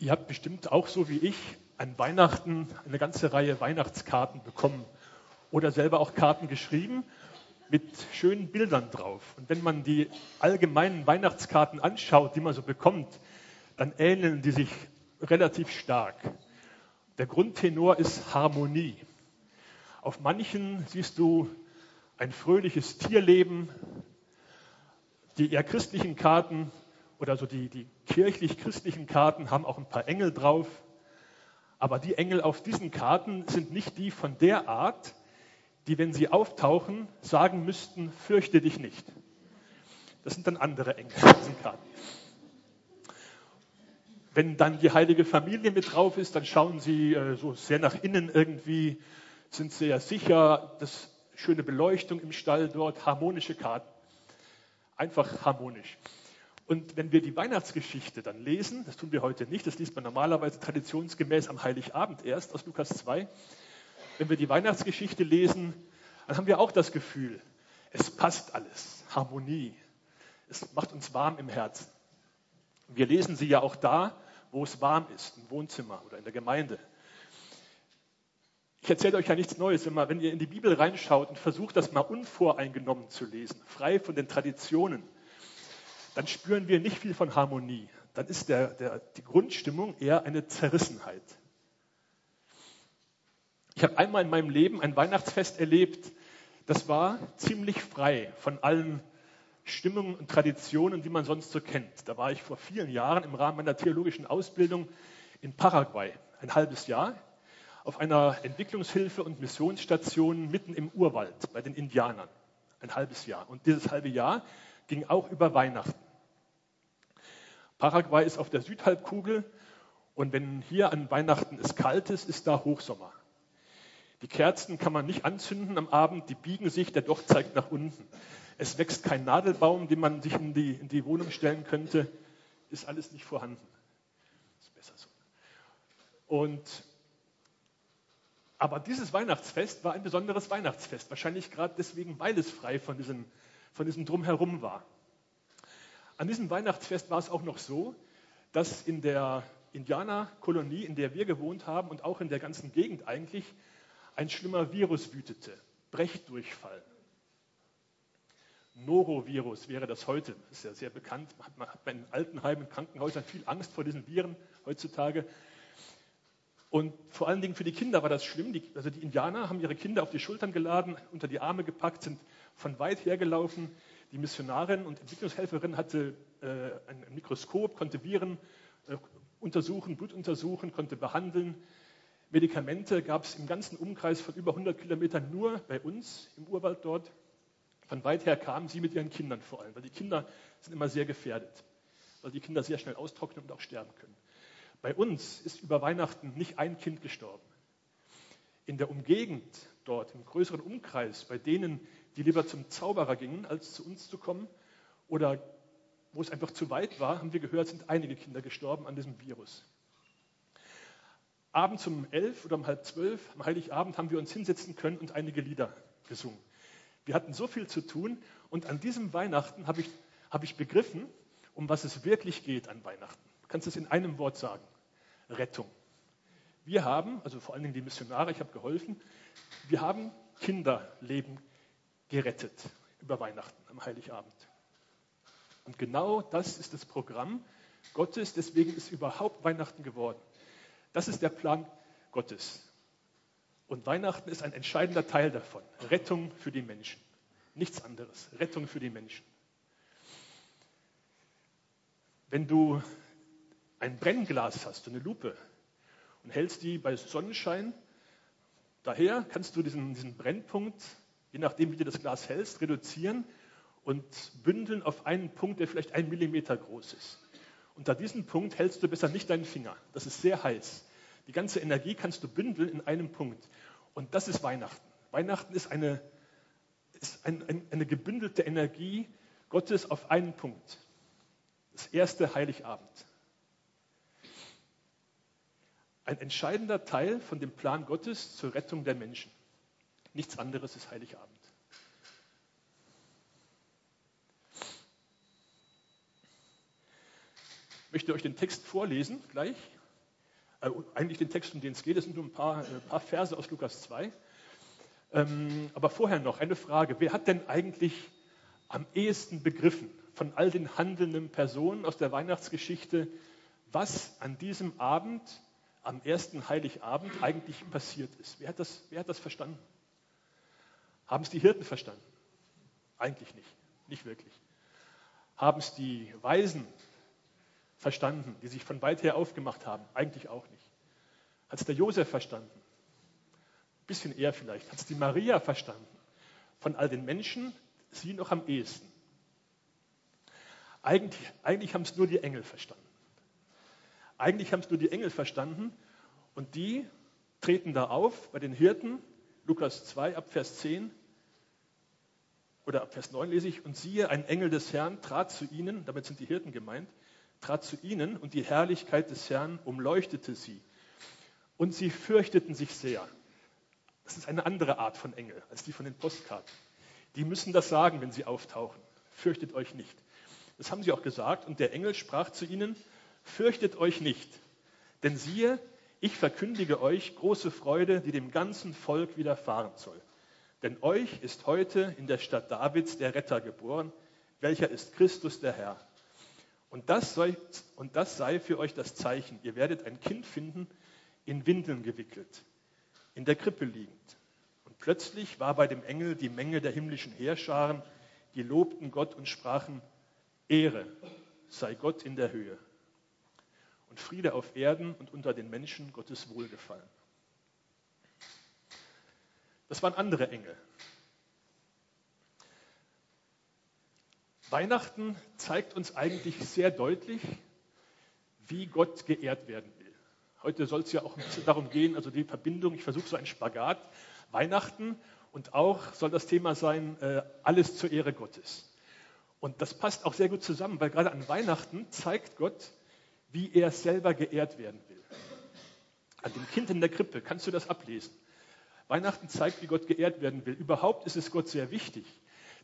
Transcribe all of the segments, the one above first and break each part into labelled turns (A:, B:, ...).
A: Ihr habt bestimmt auch so wie ich an Weihnachten eine ganze Reihe Weihnachtskarten bekommen oder selber auch Karten geschrieben mit schönen Bildern drauf. Und wenn man die allgemeinen Weihnachtskarten anschaut, die man so bekommt, dann ähneln die sich relativ stark. Der Grundtenor ist Harmonie. Auf manchen siehst du ein fröhliches Tierleben. Die eher christlichen Karten oder so die, die kirchlich-christlichen Karten haben auch ein paar Engel drauf. Aber die Engel auf diesen Karten sind nicht die von der Art, die, wenn sie auftauchen, sagen müssten, fürchte dich nicht. Das sind dann andere Engel auf diesen Karten. Wenn dann die heilige Familie mit drauf ist, dann schauen sie äh, so sehr nach innen irgendwie, sind sehr sicher, das schöne Beleuchtung im Stall dort, harmonische Karten. Einfach harmonisch. Und wenn wir die Weihnachtsgeschichte dann lesen, das tun wir heute nicht, das liest man normalerweise traditionsgemäß am Heiligabend erst aus Lukas 2. Wenn wir die Weihnachtsgeschichte lesen, dann haben wir auch das Gefühl, es passt alles, Harmonie. Es macht uns warm im Herzen. Wir lesen sie ja auch da, wo es warm ist, im Wohnzimmer oder in der Gemeinde. Ich erzähle euch ja nichts Neues, wenn, man, wenn ihr in die Bibel reinschaut und versucht, das mal unvoreingenommen zu lesen, frei von den Traditionen dann spüren wir nicht viel von Harmonie. Dann ist der, der, die Grundstimmung eher eine Zerrissenheit. Ich habe einmal in meinem Leben ein Weihnachtsfest erlebt, das war ziemlich frei von allen Stimmungen und Traditionen, die man sonst so kennt. Da war ich vor vielen Jahren im Rahmen meiner theologischen Ausbildung in Paraguay, ein halbes Jahr, auf einer Entwicklungshilfe- und Missionsstation mitten im Urwald bei den Indianern. Ein halbes Jahr. Und dieses halbe Jahr ging auch über Weihnachten. Paraguay ist auf der Südhalbkugel und wenn hier an Weihnachten es kalt ist, ist da Hochsommer. Die Kerzen kann man nicht anzünden am Abend, die biegen sich, der Doch zeigt nach unten. Es wächst kein Nadelbaum, den man sich in die, in die Wohnung stellen könnte, ist alles nicht vorhanden. Ist besser so. Und aber dieses Weihnachtsfest war ein besonderes Weihnachtsfest, wahrscheinlich gerade deswegen, weil es frei von diesem von diesem Drumherum war. An diesem Weihnachtsfest war es auch noch so, dass in der Indianerkolonie, in der wir gewohnt haben und auch in der ganzen Gegend eigentlich, ein schlimmer Virus wütete. Brechdurchfall. Norovirus wäre das heute. Das ist ja sehr bekannt. Man hat in Altenheimen, in Krankenhäusern viel Angst vor diesen Viren heutzutage. Und vor allen Dingen für die Kinder war das schlimm. Die, also die Indianer haben ihre Kinder auf die Schultern geladen, unter die Arme gepackt, sind von weit her gelaufen. Die Missionarin und Entwicklungshelferin hatte äh, ein Mikroskop, konnte Viren äh, untersuchen, Blut untersuchen, konnte behandeln. Medikamente gab es im ganzen Umkreis von über 100 Kilometern nur bei uns im Urwald dort. Von weit her kamen sie mit ihren Kindern vor allem, weil die Kinder sind immer sehr gefährdet, weil die Kinder sehr schnell austrocknen und auch sterben können. Bei uns ist über Weihnachten nicht ein Kind gestorben. In der Umgegend dort, im größeren Umkreis, bei denen, die lieber zum Zauberer gingen, als zu uns zu kommen, oder wo es einfach zu weit war, haben wir gehört, sind einige Kinder gestorben an diesem Virus. Abends um elf oder um halb zwölf, am Heiligabend, haben wir uns hinsetzen können und einige Lieder gesungen. Wir hatten so viel zu tun und an diesem Weihnachten habe ich, hab ich begriffen, um was es wirklich geht an Weihnachten. Du kannst es in einem Wort sagen. Rettung. Wir haben, also vor allen Dingen die Missionare, ich habe geholfen, wir haben Kinderleben gerettet über Weihnachten am Heiligabend. Und genau das ist das Programm Gottes, deswegen ist überhaupt Weihnachten geworden. Das ist der Plan Gottes. Und Weihnachten ist ein entscheidender Teil davon. Rettung für die Menschen. Nichts anderes. Rettung für die Menschen. Wenn du ein Brennglas hast, eine Lupe, und hältst die bei Sonnenschein daher, kannst du diesen, diesen Brennpunkt, je nachdem, wie du das Glas hältst, reduzieren und bündeln auf einen Punkt, der vielleicht ein Millimeter groß ist. Unter diesem Punkt hältst du besser nicht deinen Finger. Das ist sehr heiß. Die ganze Energie kannst du bündeln in einem Punkt. Und das ist Weihnachten. Weihnachten ist eine, ist ein, ein, eine gebündelte Energie Gottes auf einen Punkt. Das erste Heiligabend. Ein entscheidender Teil von dem Plan Gottes zur Rettung der Menschen. Nichts anderes ist Heiligabend. Ich möchte euch den Text vorlesen gleich äh, eigentlich den Text, um den es geht, das sind nur ein paar, ein äh, paar Verse aus Lukas 2. Ähm, aber vorher noch eine Frage. Wer hat denn eigentlich am ehesten begriffen von all den handelnden Personen aus der Weihnachtsgeschichte, was an diesem Abend, am ersten Heiligabend eigentlich passiert ist? Wer hat das, wer hat das verstanden? Haben es die Hirten verstanden? Eigentlich nicht, nicht wirklich. Haben es die Weisen verstanden, die sich von weit her aufgemacht haben? Eigentlich auch nicht. Hat es der Josef verstanden? Ein bisschen eher vielleicht. Hat es die Maria verstanden? Von all den Menschen, sie noch am ehesten. Eigentlich, eigentlich haben es nur die Engel verstanden. Eigentlich haben es nur die Engel verstanden und die treten da auf bei den Hirten, Lukas 2 ab Vers 10 oder ab Vers 9 lese ich, und siehe, ein Engel des Herrn trat zu ihnen, damit sind die Hirten gemeint, trat zu ihnen und die Herrlichkeit des Herrn umleuchtete sie. Und sie fürchteten sich sehr. Das ist eine andere Art von Engel als die von den Postkarten. Die müssen das sagen, wenn sie auftauchen. Fürchtet euch nicht. Das haben sie auch gesagt. Und der Engel sprach zu ihnen, fürchtet euch nicht. Denn siehe, ich verkündige euch große Freude, die dem ganzen Volk widerfahren soll. Denn euch ist heute in der Stadt Davids der Retter geboren, welcher ist Christus der Herr. Und das, sei, und das sei für euch das Zeichen. Ihr werdet ein Kind finden, in Windeln gewickelt, in der Krippe liegend. Und plötzlich war bei dem Engel die Menge der himmlischen Heerscharen, die lobten Gott und sprachen, Ehre sei Gott in der Höhe und Friede auf Erden und unter den Menschen Gottes Wohlgefallen. Das waren andere Engel. Weihnachten zeigt uns eigentlich sehr deutlich, wie Gott geehrt werden will. Heute soll es ja auch ein bisschen darum gehen, also die Verbindung, ich versuche so einen Spagat, Weihnachten und auch soll das Thema sein, äh, alles zur Ehre Gottes. Und das passt auch sehr gut zusammen, weil gerade an Weihnachten zeigt Gott, wie er selber geehrt werden will. An dem Kind in der Krippe kannst du das ablesen. Weihnachten zeigt, wie Gott geehrt werden will. Überhaupt ist es Gott sehr wichtig,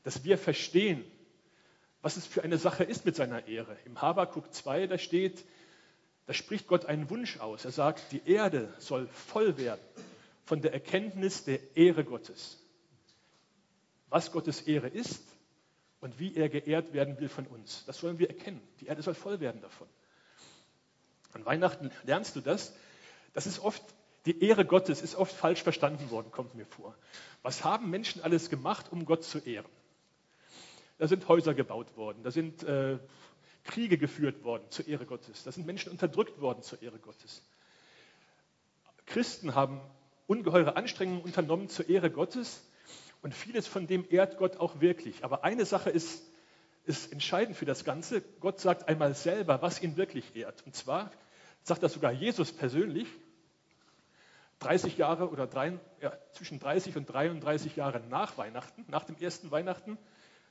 A: dass wir verstehen, was es für eine Sache ist mit seiner Ehre. Im Habakuk 2, da steht, da spricht Gott einen Wunsch aus. Er sagt, die Erde soll voll werden von der Erkenntnis der Ehre Gottes. Was Gottes Ehre ist und wie er geehrt werden will von uns. Das sollen wir erkennen. Die Erde soll voll werden davon. An Weihnachten lernst du das. Das ist oft die Ehre Gottes ist oft falsch verstanden worden, kommt mir vor. Was haben Menschen alles gemacht, um Gott zu ehren? Da sind Häuser gebaut worden, da sind äh, Kriege geführt worden zur Ehre Gottes, da sind Menschen unterdrückt worden zur Ehre Gottes. Christen haben ungeheure Anstrengungen unternommen zur Ehre Gottes und vieles von dem ehrt Gott auch wirklich. Aber eine Sache ist, ist entscheidend für das Ganze. Gott sagt einmal selber, was ihn wirklich ehrt. Und zwar sagt das sogar Jesus persönlich. 30 Jahre oder drei, ja, zwischen 30 und 33 Jahre nach Weihnachten, nach dem ersten Weihnachten,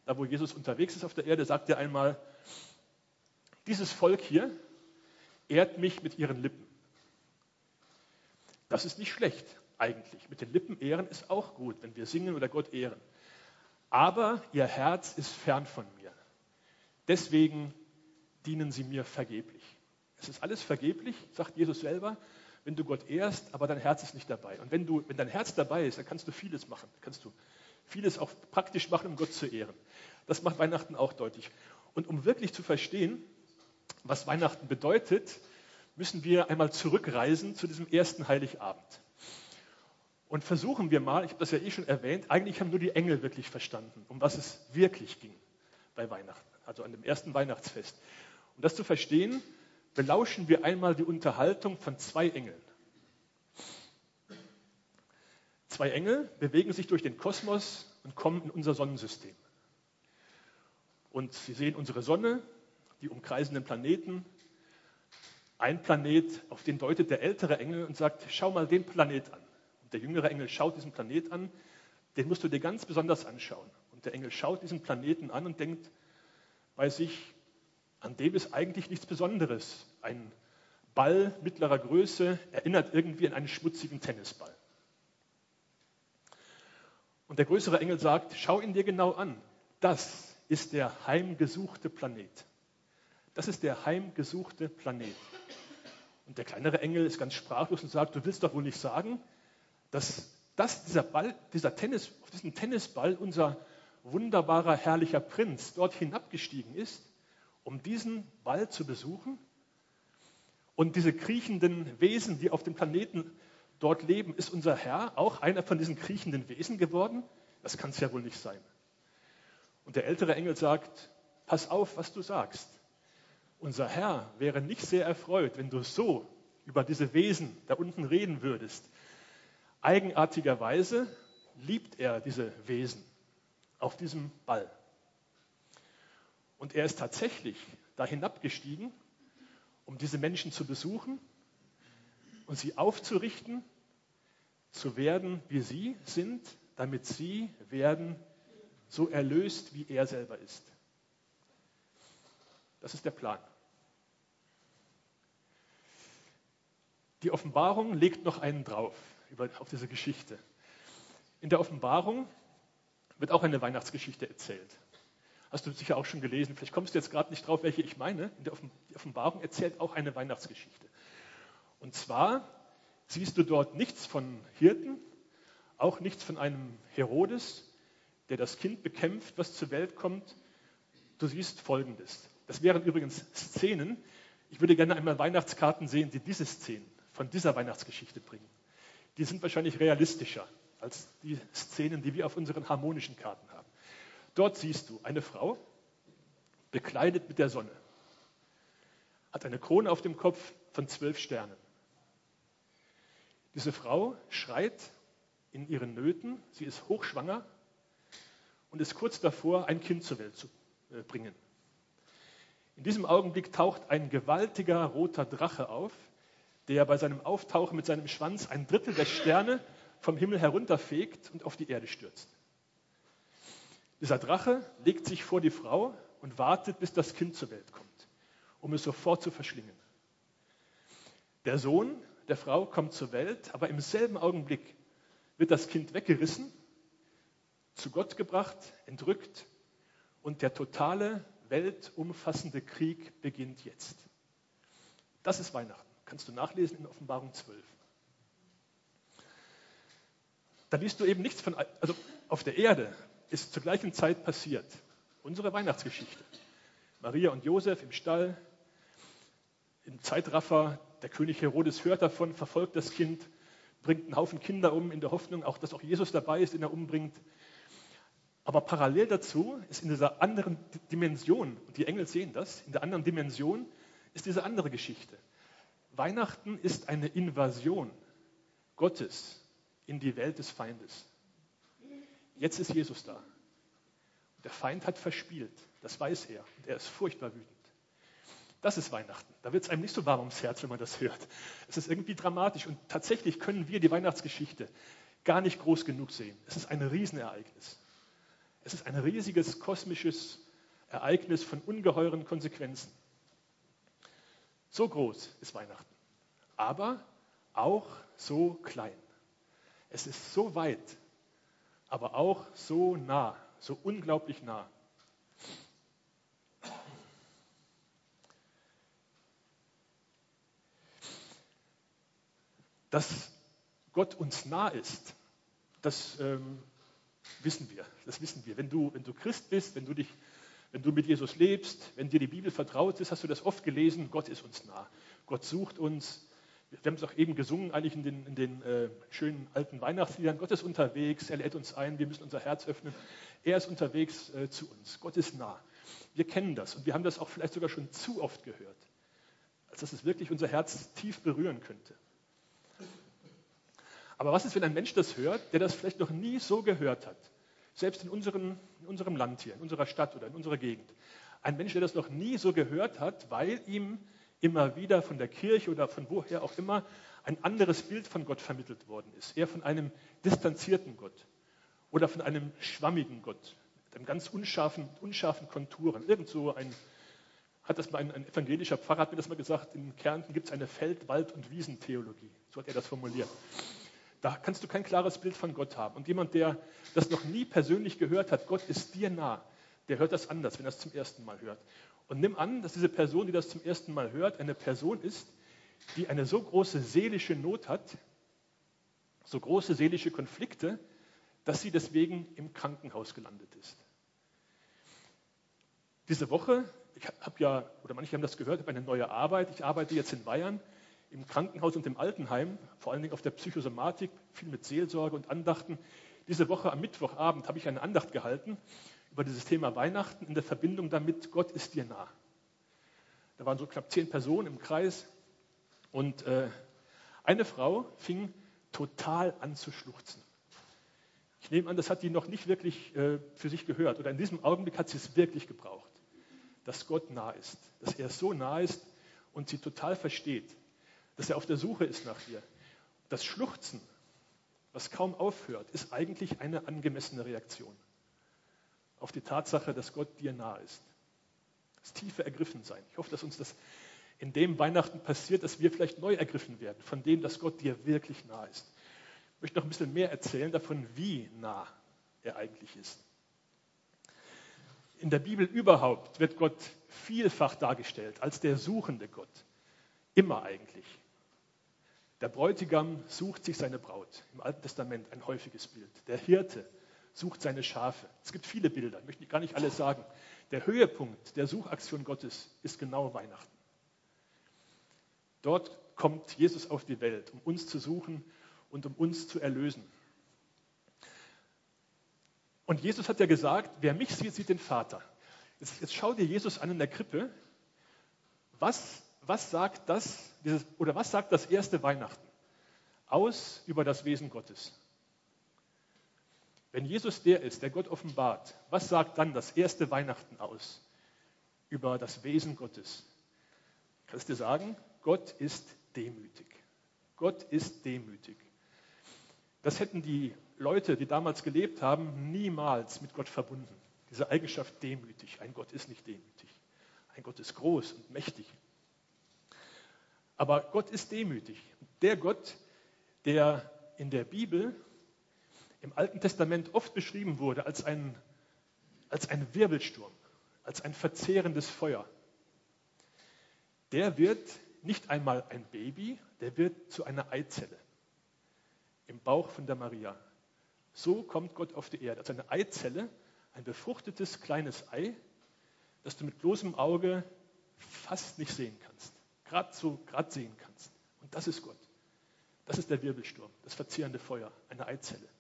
A: da wo Jesus unterwegs ist auf der Erde, sagt er einmal, dieses Volk hier ehrt mich mit ihren Lippen. Das ist nicht schlecht eigentlich. Mit den Lippen ehren ist auch gut, wenn wir singen oder Gott ehren. Aber ihr Herz ist fern von mir. Deswegen dienen sie mir vergeblich. Es ist alles vergeblich, sagt Jesus selber wenn du Gott ehrst, aber dein Herz ist nicht dabei. Und wenn, du, wenn dein Herz dabei ist, dann kannst du vieles machen. Kannst du vieles auch praktisch machen, um Gott zu ehren. Das macht Weihnachten auch deutlich. Und um wirklich zu verstehen, was Weihnachten bedeutet, müssen wir einmal zurückreisen zu diesem ersten Heiligabend. Und versuchen wir mal, ich habe das ja eh schon erwähnt, eigentlich haben nur die Engel wirklich verstanden, um was es wirklich ging bei Weihnachten, also an dem ersten Weihnachtsfest. Um das zu verstehen, belauschen wir einmal die Unterhaltung von zwei Engeln. Zwei Engel bewegen sich durch den Kosmos und kommen in unser Sonnensystem. Und sie sehen unsere Sonne, die umkreisenden Planeten. Ein Planet, auf den deutet der ältere Engel und sagt, schau mal den Planet an. Und der jüngere Engel schaut diesen Planet an, den musst du dir ganz besonders anschauen. Und der Engel schaut diesen Planeten an und denkt bei sich, an dem ist eigentlich nichts Besonderes. Ein Ball mittlerer Größe erinnert irgendwie an einen schmutzigen Tennisball. Und der größere Engel sagt, schau ihn dir genau an. Das ist der heimgesuchte Planet. Das ist der heimgesuchte Planet. Und der kleinere Engel ist ganz sprachlos und sagt, du willst doch wohl nicht sagen, dass, dass dieser Ball, dieser Tennis, auf diesem Tennisball unser wunderbarer, herrlicher Prinz dort hinabgestiegen ist, um diesen Ball zu besuchen? Und diese kriechenden Wesen, die auf dem Planeten dort leben, ist unser Herr auch einer von diesen kriechenden Wesen geworden? Das kann es ja wohl nicht sein. Und der ältere Engel sagt, pass auf, was du sagst. Unser Herr wäre nicht sehr erfreut, wenn du so über diese Wesen da unten reden würdest. Eigenartigerweise liebt er diese Wesen auf diesem Ball. Und er ist tatsächlich da hinabgestiegen, um diese Menschen zu besuchen und sie aufzurichten, zu werden, wie sie sind, damit sie werden so erlöst, wie er selber ist. Das ist der Plan. Die Offenbarung legt noch einen drauf über, auf diese Geschichte. In der Offenbarung wird auch eine Weihnachtsgeschichte erzählt. Hast du sicher auch schon gelesen. Vielleicht kommst du jetzt gerade nicht drauf, welche ich meine. In der Offenbarung erzählt auch eine Weihnachtsgeschichte. Und zwar siehst du dort nichts von Hirten, auch nichts von einem Herodes, der das Kind bekämpft, was zur Welt kommt. Du siehst Folgendes. Das wären übrigens Szenen. Ich würde gerne einmal Weihnachtskarten sehen, die diese Szenen von dieser Weihnachtsgeschichte bringen. Die sind wahrscheinlich realistischer als die Szenen, die wir auf unseren harmonischen Karten haben. Dort siehst du eine Frau, bekleidet mit der Sonne, hat eine Krone auf dem Kopf von zwölf Sternen. Diese Frau schreit in ihren Nöten, sie ist hochschwanger und ist kurz davor, ein Kind zur Welt zu äh, bringen. In diesem Augenblick taucht ein gewaltiger roter Drache auf, der bei seinem Auftauchen mit seinem Schwanz ein Drittel der Sterne vom Himmel herunterfegt und auf die Erde stürzt. Dieser Drache legt sich vor die Frau und wartet, bis das Kind zur Welt kommt, um es sofort zu verschlingen. Der Sohn der Frau kommt zur Welt, aber im selben Augenblick wird das Kind weggerissen, zu Gott gebracht, entrückt und der totale, weltumfassende Krieg beginnt jetzt. Das ist Weihnachten. Kannst du nachlesen in Offenbarung 12. Da liest du eben nichts von, also auf der Erde ist zur gleichen Zeit passiert. Unsere Weihnachtsgeschichte. Maria und Josef im Stall, im Zeitraffer, der König Herodes hört davon, verfolgt das Kind, bringt einen Haufen Kinder um, in der Hoffnung, auch, dass auch Jesus dabei ist, den er umbringt. Aber parallel dazu ist in dieser anderen Dimension, und die Engel sehen das, in der anderen Dimension ist diese andere Geschichte. Weihnachten ist eine Invasion Gottes in die Welt des Feindes. Jetzt ist Jesus da. Der Feind hat verspielt, das weiß er, und er ist furchtbar wütend. Das ist Weihnachten. Da wird es einem nicht so warm ums Herz, wenn man das hört. Es ist irgendwie dramatisch und tatsächlich können wir die Weihnachtsgeschichte gar nicht groß genug sehen. Es ist ein Riesenereignis. Es ist ein riesiges kosmisches Ereignis von ungeheuren Konsequenzen. So groß ist Weihnachten, aber auch so klein. Es ist so weit, aber auch so nah, so unglaublich nah. Dass Gott uns nah ist, das ähm, wissen wir. Das wissen wir. Wenn du, wenn du Christ bist, wenn du, dich, wenn du mit Jesus lebst, wenn dir die Bibel vertraut ist, hast du das oft gelesen, Gott ist uns nah. Gott sucht uns. Wir haben es auch eben gesungen, eigentlich in den, in den äh, schönen alten Weihnachtsliedern. Gott ist unterwegs, er lädt uns ein, wir müssen unser Herz öffnen. Er ist unterwegs äh, zu uns. Gott ist nah. Wir kennen das und wir haben das auch vielleicht sogar schon zu oft gehört, als dass es wirklich unser Herz tief berühren könnte. Aber was ist, wenn ein Mensch das hört, der das vielleicht noch nie so gehört hat? Selbst in, unseren, in unserem Land hier, in unserer Stadt oder in unserer Gegend. Ein Mensch, der das noch nie so gehört hat, weil ihm immer wieder von der Kirche oder von woher auch immer ein anderes Bild von Gott vermittelt worden ist. Eher von einem distanzierten Gott oder von einem schwammigen Gott mit einem ganz unscharfen, unscharfen Konturen. Irgend so ein, hat das mal ein, ein evangelischer Pfarrer hat mir das mal gesagt, in Kärnten gibt es eine Feld-, Wald- und Wiesentheologie. So hat er das formuliert. Da kannst du kein klares Bild von Gott haben. Und jemand, der das noch nie persönlich gehört hat, Gott ist dir nah, der hört das anders, wenn er es zum ersten Mal hört. Und nimm an, dass diese Person, die das zum ersten Mal hört, eine Person ist, die eine so große seelische Not hat, so große seelische Konflikte, dass sie deswegen im Krankenhaus gelandet ist. Diese Woche, ich habe ja, oder manche haben das gehört, habe eine neue Arbeit. Ich arbeite jetzt in Bayern im Krankenhaus und im Altenheim, vor allen Dingen auf der Psychosomatik, viel mit Seelsorge und Andachten. Diese Woche am Mittwochabend habe ich eine Andacht gehalten über dieses Thema Weihnachten in der Verbindung damit, Gott ist dir nah. Da waren so knapp zehn Personen im Kreis und äh, eine Frau fing total an zu schluchzen. Ich nehme an, das hat die noch nicht wirklich äh, für sich gehört oder in diesem Augenblick hat sie es wirklich gebraucht, dass Gott nah ist, dass er so nah ist und sie total versteht, dass er auf der Suche ist nach ihr. Das Schluchzen, was kaum aufhört, ist eigentlich eine angemessene Reaktion auf die Tatsache, dass Gott dir nah ist. Das tiefe Ergriffensein. Ich hoffe, dass uns das in dem Weihnachten passiert, dass wir vielleicht neu ergriffen werden von dem, dass Gott dir wirklich nah ist. Ich möchte noch ein bisschen mehr erzählen davon, wie nah er eigentlich ist. In der Bibel überhaupt wird Gott vielfach dargestellt als der suchende Gott. Immer eigentlich. Der Bräutigam sucht sich seine Braut. Im Alten Testament ein häufiges Bild. Der Hirte sucht seine Schafe. Es gibt viele Bilder, ich möchte gar nicht alles sagen. Der Höhepunkt der Suchaktion Gottes ist genau Weihnachten. Dort kommt Jesus auf die Welt, um uns zu suchen und um uns zu erlösen. Und Jesus hat ja gesagt, wer mich sieht, sieht den Vater. Jetzt, jetzt schau dir Jesus an in der Krippe. Was, was sagt das, dieses, oder was sagt das erste Weihnachten aus über das Wesen Gottes? Wenn Jesus der ist, der Gott offenbart, was sagt dann das erste Weihnachten aus über das Wesen Gottes? Kannst du sagen, Gott ist demütig. Gott ist demütig. Das hätten die Leute, die damals gelebt haben, niemals mit Gott verbunden. Diese Eigenschaft demütig. Ein Gott ist nicht demütig. Ein Gott ist groß und mächtig. Aber Gott ist demütig. Der Gott, der in der Bibel im Alten Testament oft beschrieben wurde als ein, als ein Wirbelsturm, als ein verzehrendes Feuer, der wird nicht einmal ein Baby, der wird zu einer Eizelle im Bauch von der Maria. So kommt Gott auf die Erde, als eine Eizelle, ein befruchtetes kleines Ei, das du mit bloßem Auge fast nicht sehen kannst, gerade so gerade sehen kannst. Und das ist Gott. Das ist der Wirbelsturm, das verzehrende Feuer, eine Eizelle.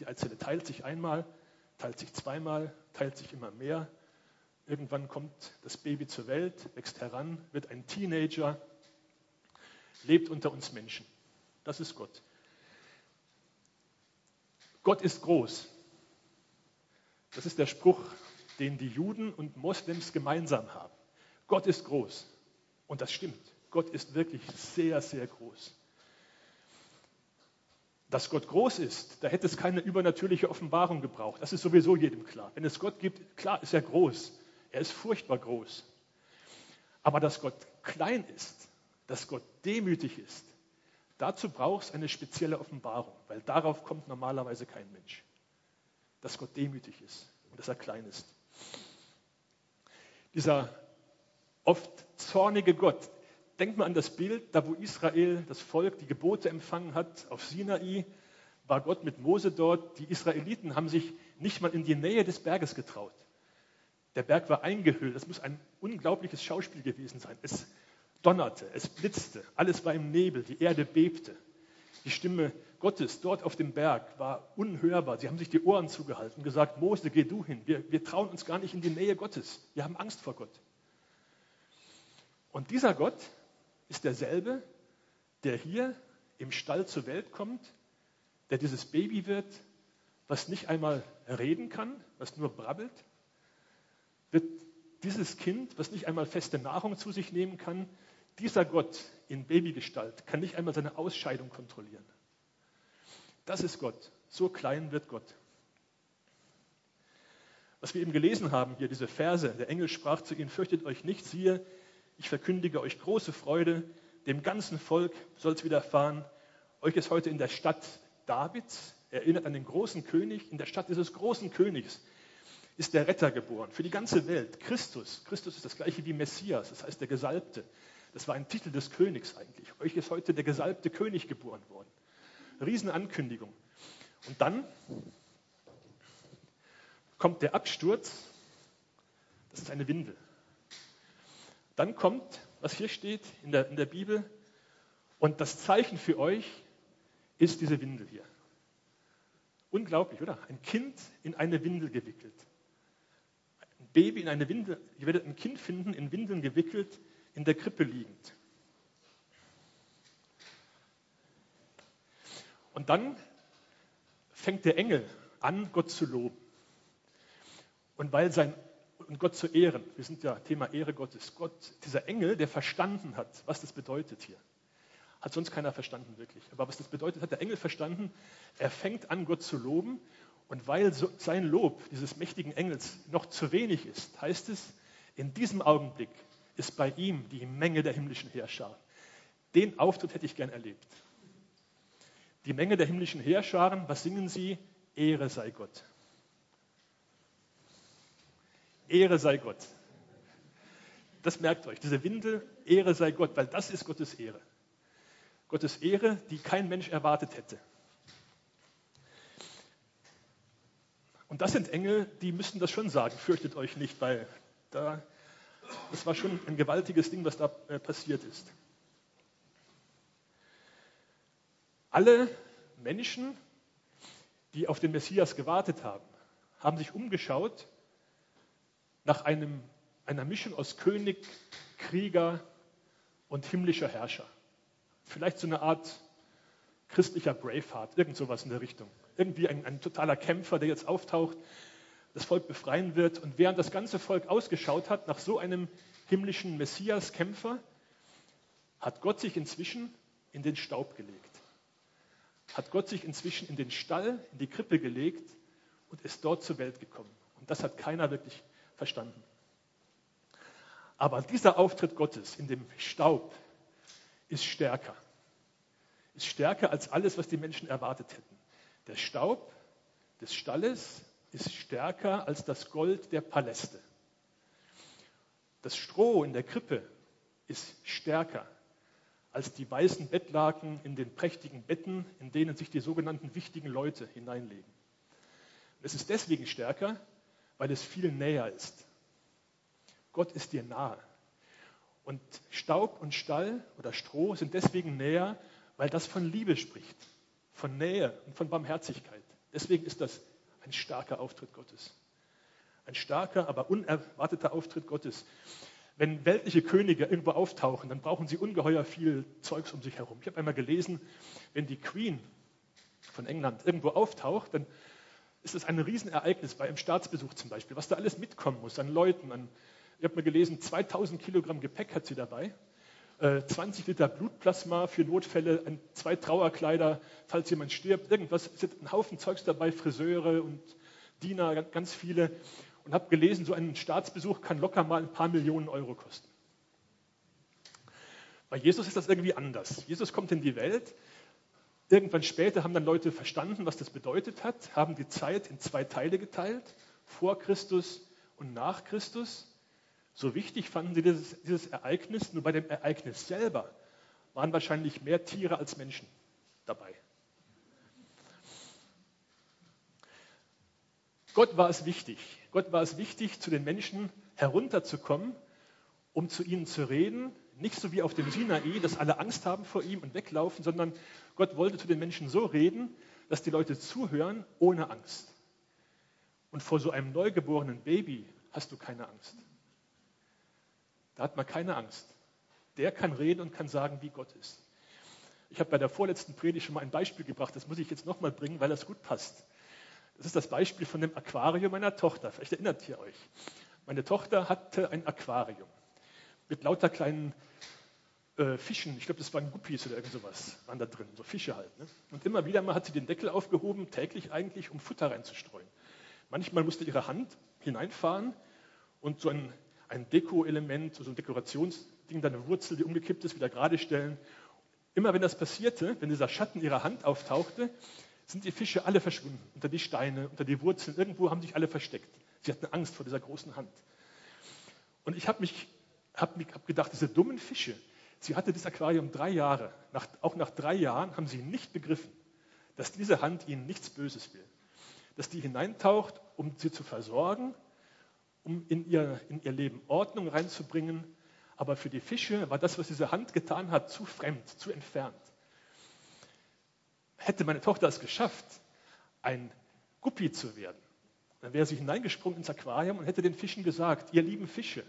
A: Die Eizelle teilt sich einmal, teilt sich zweimal, teilt sich immer mehr. Irgendwann kommt das Baby zur Welt, wächst heran, wird ein Teenager, lebt unter uns Menschen. Das ist Gott. Gott ist groß. Das ist der Spruch, den die Juden und Moslems gemeinsam haben. Gott ist groß. Und das stimmt. Gott ist wirklich sehr, sehr groß. Dass Gott groß ist, da hätte es keine übernatürliche Offenbarung gebraucht. Das ist sowieso jedem klar. Wenn es Gott gibt, klar ist er groß. Er ist furchtbar groß. Aber dass Gott klein ist, dass Gott demütig ist, dazu braucht es eine spezielle Offenbarung, weil darauf kommt normalerweise kein Mensch. Dass Gott demütig ist und dass er klein ist. Dieser oft zornige Gott, Denkt mal an das Bild, da wo Israel, das Volk, die Gebote empfangen hat auf Sinai, war Gott mit Mose dort. Die Israeliten haben sich nicht mal in die Nähe des Berges getraut. Der Berg war eingehüllt. Das muss ein unglaubliches Schauspiel gewesen sein. Es donnerte, es blitzte, alles war im Nebel, die Erde bebte. Die Stimme Gottes dort auf dem Berg war unhörbar. Sie haben sich die Ohren zugehalten und gesagt, Mose, geh du hin. Wir, wir trauen uns gar nicht in die Nähe Gottes. Wir haben Angst vor Gott. Und dieser Gott ist derselbe, der hier im Stall zur Welt kommt, der dieses Baby wird, was nicht einmal reden kann, was nur brabbelt, wird dieses Kind, was nicht einmal feste Nahrung zu sich nehmen kann, dieser Gott in Babygestalt kann nicht einmal seine Ausscheidung kontrollieren. Das ist Gott. So klein wird Gott. Was wir eben gelesen haben, hier diese Verse, der Engel sprach zu ihnen, fürchtet euch nicht, siehe, ich verkündige euch große Freude, dem ganzen Volk soll es widerfahren. Euch ist heute in der Stadt Davids, erinnert an den großen König, in der Stadt dieses großen Königs ist der Retter geboren für die ganze Welt. Christus, Christus ist das gleiche wie Messias, das heißt der Gesalbte. Das war ein Titel des Königs eigentlich. Euch ist heute der gesalbte König geboren worden. Riesenankündigung. Und dann kommt der Absturz. Das ist eine Windel. Dann kommt, was hier steht in der, in der Bibel, und das Zeichen für euch ist diese Windel hier. Unglaublich, oder? Ein Kind in eine Windel gewickelt. Ein Baby in eine Windel. Ihr werdet ein Kind finden, in Windeln gewickelt, in der Krippe liegend. Und dann fängt der Engel an, Gott zu loben. Und weil sein und Gott zu ehren. Wir sind ja Thema Ehre Gottes. Gott, dieser Engel, der verstanden hat, was das bedeutet hier. Hat sonst keiner verstanden wirklich. Aber was das bedeutet, hat der Engel verstanden. Er fängt an, Gott zu loben. Und weil so sein Lob dieses mächtigen Engels noch zu wenig ist, heißt es, in diesem Augenblick ist bei ihm die Menge der himmlischen Heerscharen. Den Auftritt hätte ich gern erlebt. Die Menge der himmlischen Heerscharen, was singen sie? Ehre sei Gott. Ehre sei Gott. Das merkt euch, diese Windel, Ehre sei Gott, weil das ist Gottes Ehre. Gottes Ehre, die kein Mensch erwartet hätte. Und das sind Engel, die müssten das schon sagen, fürchtet euch nicht, weil da, das war schon ein gewaltiges Ding, was da äh, passiert ist. Alle Menschen, die auf den Messias gewartet haben, haben sich umgeschaut nach einem, einer Mischung aus König, Krieger und himmlischer Herrscher. Vielleicht so eine Art christlicher Braveheart, irgend sowas in der Richtung. Irgendwie ein, ein totaler Kämpfer, der jetzt auftaucht, das Volk befreien wird. Und während das ganze Volk ausgeschaut hat nach so einem himmlischen Messias-Kämpfer, hat Gott sich inzwischen in den Staub gelegt. Hat Gott sich inzwischen in den Stall, in die Krippe gelegt und ist dort zur Welt gekommen. Und das hat keiner wirklich verstanden. Aber dieser Auftritt Gottes in dem Staub ist stärker. Ist stärker als alles, was die Menschen erwartet hätten. Der Staub des Stalles ist stärker als das Gold der Paläste. Das Stroh in der Krippe ist stärker als die weißen Bettlaken in den prächtigen Betten, in denen sich die sogenannten wichtigen Leute hineinlegen. Es ist deswegen stärker, weil es viel näher ist. Gott ist dir nahe. Und Staub und Stall oder Stroh sind deswegen näher, weil das von Liebe spricht, von Nähe und von Barmherzigkeit. Deswegen ist das ein starker Auftritt Gottes. Ein starker, aber unerwarteter Auftritt Gottes. Wenn weltliche Könige irgendwo auftauchen, dann brauchen sie ungeheuer viel Zeugs um sich herum. Ich habe einmal gelesen, wenn die Queen von England irgendwo auftaucht, dann ist es ein Riesenereignis bei einem Staatsbesuch zum Beispiel, was da alles mitkommen muss an Leuten. An, ich habe mal gelesen, 2000 Kilogramm Gepäck hat sie dabei, äh, 20 Liter Blutplasma für Notfälle, ein, zwei Trauerkleider, falls jemand stirbt, irgendwas. Es sind ein Haufen Zeugs dabei, Friseure und Diener, ganz viele. Und habe gelesen, so ein Staatsbesuch kann locker mal ein paar Millionen Euro kosten. Bei Jesus ist das irgendwie anders. Jesus kommt in die Welt, Irgendwann später haben dann Leute verstanden, was das bedeutet hat, haben die Zeit in zwei Teile geteilt, vor Christus und nach Christus. So wichtig fanden sie dieses, dieses Ereignis, nur bei dem Ereignis selber waren wahrscheinlich mehr Tiere als Menschen dabei. Gott war es wichtig. Gott war es wichtig, zu den Menschen herunterzukommen, um zu ihnen zu reden, nicht so wie auf dem Sinai, dass alle Angst haben vor ihm und weglaufen, sondern Gott wollte zu den Menschen so reden, dass die Leute zuhören ohne Angst. Und vor so einem neugeborenen Baby hast du keine Angst. Da hat man keine Angst. Der kann reden und kann sagen, wie Gott ist. Ich habe bei der vorletzten Predigt schon mal ein Beispiel gebracht, das muss ich jetzt nochmal bringen, weil das gut passt. Das ist das Beispiel von dem Aquarium meiner Tochter. Vielleicht erinnert ihr euch. Meine Tochter hatte ein Aquarium mit lauter kleinen äh, Fischen, ich glaube, das waren Guppies oder irgend sowas, waren da drin, so Fische halt. Ne? Und immer wieder mal hat sie den Deckel aufgehoben, täglich eigentlich, um Futter reinzustreuen. Manchmal musste ihre Hand hineinfahren und so ein, ein Deko-Element, so ein Dekorationsding, da eine Wurzel, die umgekippt ist, wieder gerade stellen. Immer wenn das passierte, wenn dieser Schatten ihrer Hand auftauchte, sind die Fische alle verschwunden, unter die Steine, unter die Wurzeln, irgendwo haben sich alle versteckt. Sie hatten Angst vor dieser großen Hand. Und ich habe mich habe hab gedacht, diese dummen Fische, Sie hatte das Aquarium drei Jahre. Nach, auch nach drei Jahren haben sie nicht begriffen, dass diese Hand ihnen nichts Böses will. Dass die hineintaucht, um sie zu versorgen, um in ihr, in ihr Leben Ordnung reinzubringen. Aber für die Fische war das, was diese Hand getan hat, zu fremd, zu entfernt. Hätte meine Tochter es geschafft, ein Guppi zu werden, dann wäre sie hineingesprungen ins Aquarium und hätte den Fischen gesagt, ihr lieben Fische,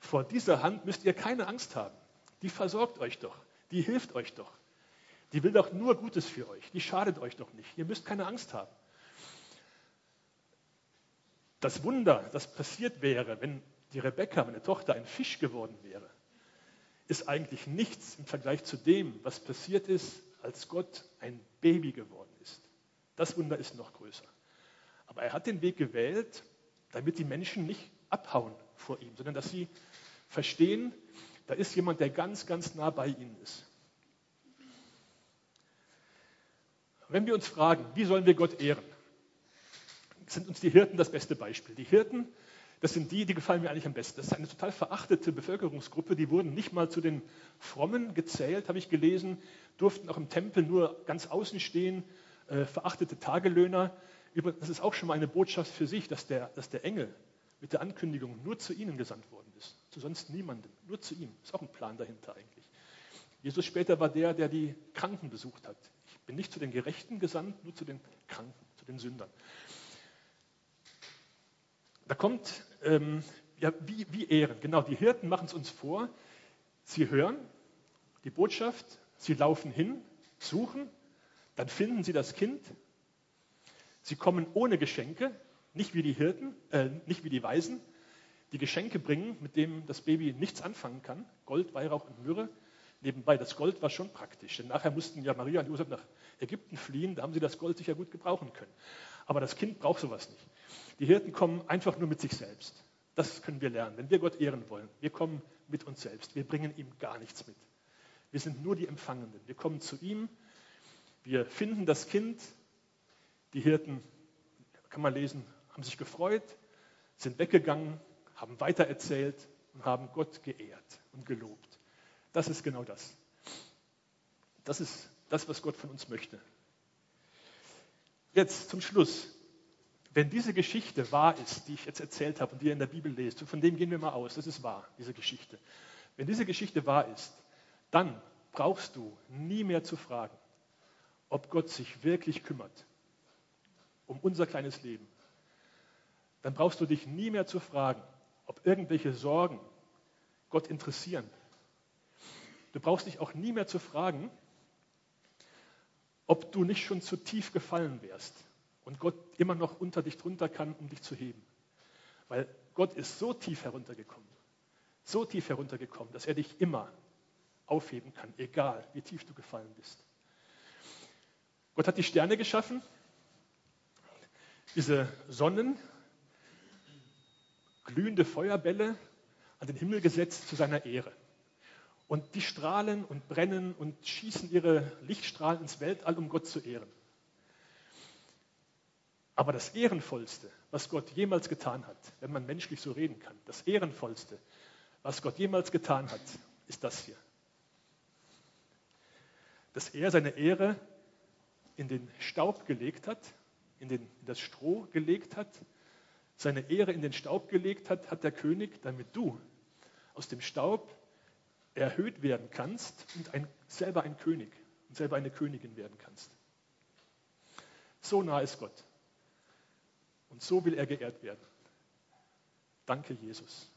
A: vor dieser Hand müsst ihr keine Angst haben. Die versorgt euch doch, die hilft euch doch. Die will doch nur Gutes für euch, die schadet euch doch nicht. Ihr müsst keine Angst haben. Das Wunder, das passiert wäre, wenn die Rebecca, meine Tochter, ein Fisch geworden wäre, ist eigentlich nichts im Vergleich zu dem, was passiert ist, als Gott ein Baby geworden ist. Das Wunder ist noch größer. Aber er hat den Weg gewählt, damit die Menschen nicht abhauen vor ihm, sondern dass sie verstehen, da ist jemand, der ganz, ganz nah bei ihnen ist. Wenn wir uns fragen, wie sollen wir Gott ehren, sind uns die Hirten das beste Beispiel. Die Hirten, das sind die, die gefallen mir eigentlich am besten. Das ist eine total verachtete Bevölkerungsgruppe, die wurden nicht mal zu den Frommen gezählt, habe ich gelesen, durften auch im Tempel nur ganz außen stehen, äh, verachtete Tagelöhner. Das ist auch schon mal eine Botschaft für sich, dass der, dass der Engel mit der Ankündigung nur zu ihnen gesandt worden ist, zu sonst niemandem, nur zu ihm. Ist auch ein Plan dahinter eigentlich. Jesus später war der, der die Kranken besucht hat. Ich bin nicht zu den Gerechten gesandt, nur zu den Kranken, zu den Sündern. Da kommt, ähm, ja, wie, wie Ehren. Genau, die Hirten machen es uns vor. Sie hören die Botschaft, sie laufen hin, suchen, dann finden sie das Kind. Sie kommen ohne Geschenke, nicht wie die Hirten, äh, nicht wie die Weisen, die Geschenke bringen, mit denen das Baby nichts anfangen kann. Gold, Weihrauch und Myrrhe. Nebenbei, das Gold war schon praktisch, denn nachher mussten ja Maria und Josef nach Ägypten fliehen, da haben sie das Gold sicher gut gebrauchen können. Aber das Kind braucht sowas nicht. Die Hirten kommen einfach nur mit sich selbst. Das können wir lernen. Wenn wir Gott ehren wollen, wir kommen mit uns selbst. Wir bringen ihm gar nichts mit. Wir sind nur die Empfangenden. Wir kommen zu ihm, wir finden das Kind. Die Hirten, kann man lesen, haben sich gefreut, sind weggegangen, haben weitererzählt und haben Gott geehrt und gelobt. Das ist genau das. Das ist das, was Gott von uns möchte. Jetzt zum Schluss. Wenn diese Geschichte wahr ist, die ich jetzt erzählt habe und die ihr in der Bibel lest, von dem gehen wir mal aus, das ist wahr, diese Geschichte. Wenn diese Geschichte wahr ist, dann brauchst du nie mehr zu fragen, ob Gott sich wirklich kümmert um unser kleines Leben, dann brauchst du dich nie mehr zu fragen, ob irgendwelche Sorgen Gott interessieren. Du brauchst dich auch nie mehr zu fragen, ob du nicht schon zu tief gefallen wärst und Gott immer noch unter dich drunter kann, um dich zu heben. Weil Gott ist so tief heruntergekommen, so tief heruntergekommen, dass er dich immer aufheben kann, egal wie tief du gefallen bist. Gott hat die Sterne geschaffen, diese Sonnen, glühende Feuerbälle an den Himmel gesetzt zu seiner Ehre. Und die strahlen und brennen und schießen ihre Lichtstrahlen ins Weltall, um Gott zu ehren. Aber das Ehrenvollste, was Gott jemals getan hat, wenn man menschlich so reden kann, das Ehrenvollste, was Gott jemals getan hat, ist das hier. Dass er seine Ehre in den Staub gelegt hat, in, den, in das Stroh gelegt hat seine Ehre in den Staub gelegt hat, hat der König, damit du aus dem Staub erhöht werden kannst und ein, selber ein König und selber eine Königin werden kannst. So nah ist Gott. Und so will er geehrt werden. Danke, Jesus.